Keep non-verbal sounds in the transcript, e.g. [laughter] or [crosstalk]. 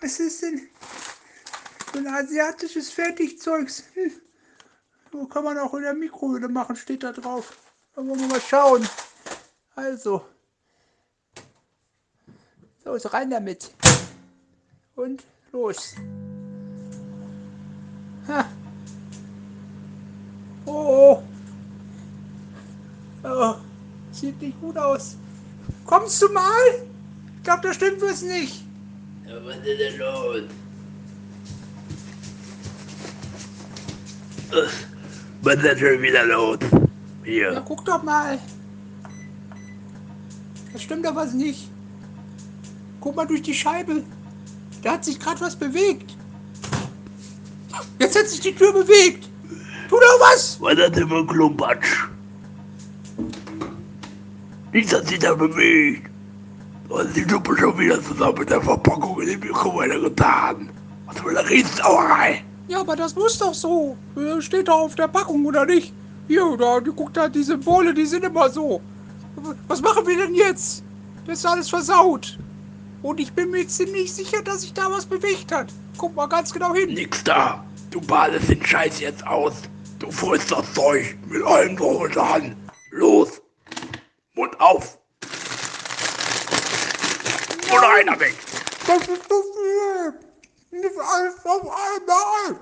Was ist denn? So ein asiatisches Fertigzeugs. Hm. [laughs] So kann man auch in der Mikrowelle machen, steht da drauf. Da wollen wir mal schauen. Also. So, rein damit. Und los. Ha. Oh, oh. oh. Sieht nicht gut aus. Kommst du mal? Ich glaube, da stimmt was nicht. Ja, was ist denn los? Was ist denn schon wieder los? Ja, Hier. guck doch mal. Da stimmt doch was nicht. Guck mal durch die Scheibe. Da hat sich gerade was bewegt. Jetzt hat sich die Tür bewegt. Tu doch was. Was ist das denn für ein Klumpatsch? Nichts hat sich da bewegt. Hast die Suppe schon wieder zusammen mit der Verpackung in die Mikrowelle getan. Was für eine Riesensauerei. Ja, aber das muss doch so. Äh, Steht doch auf der Packung, oder nicht? Hier, da, die guckt da, die Symbole, die sind immer so. Was machen wir denn jetzt? Das ist alles versaut. Und ich bin mir ziemlich sicher, dass sich da was bewegt hat. Guck mal ganz genau hin. Nix da. Du badest den Scheiß jetzt aus. Du frisst das Zeug mit allem drum und dran. Los. Mund auf. Und einer weg. Das ist so viel. Nicht alles auf einmal.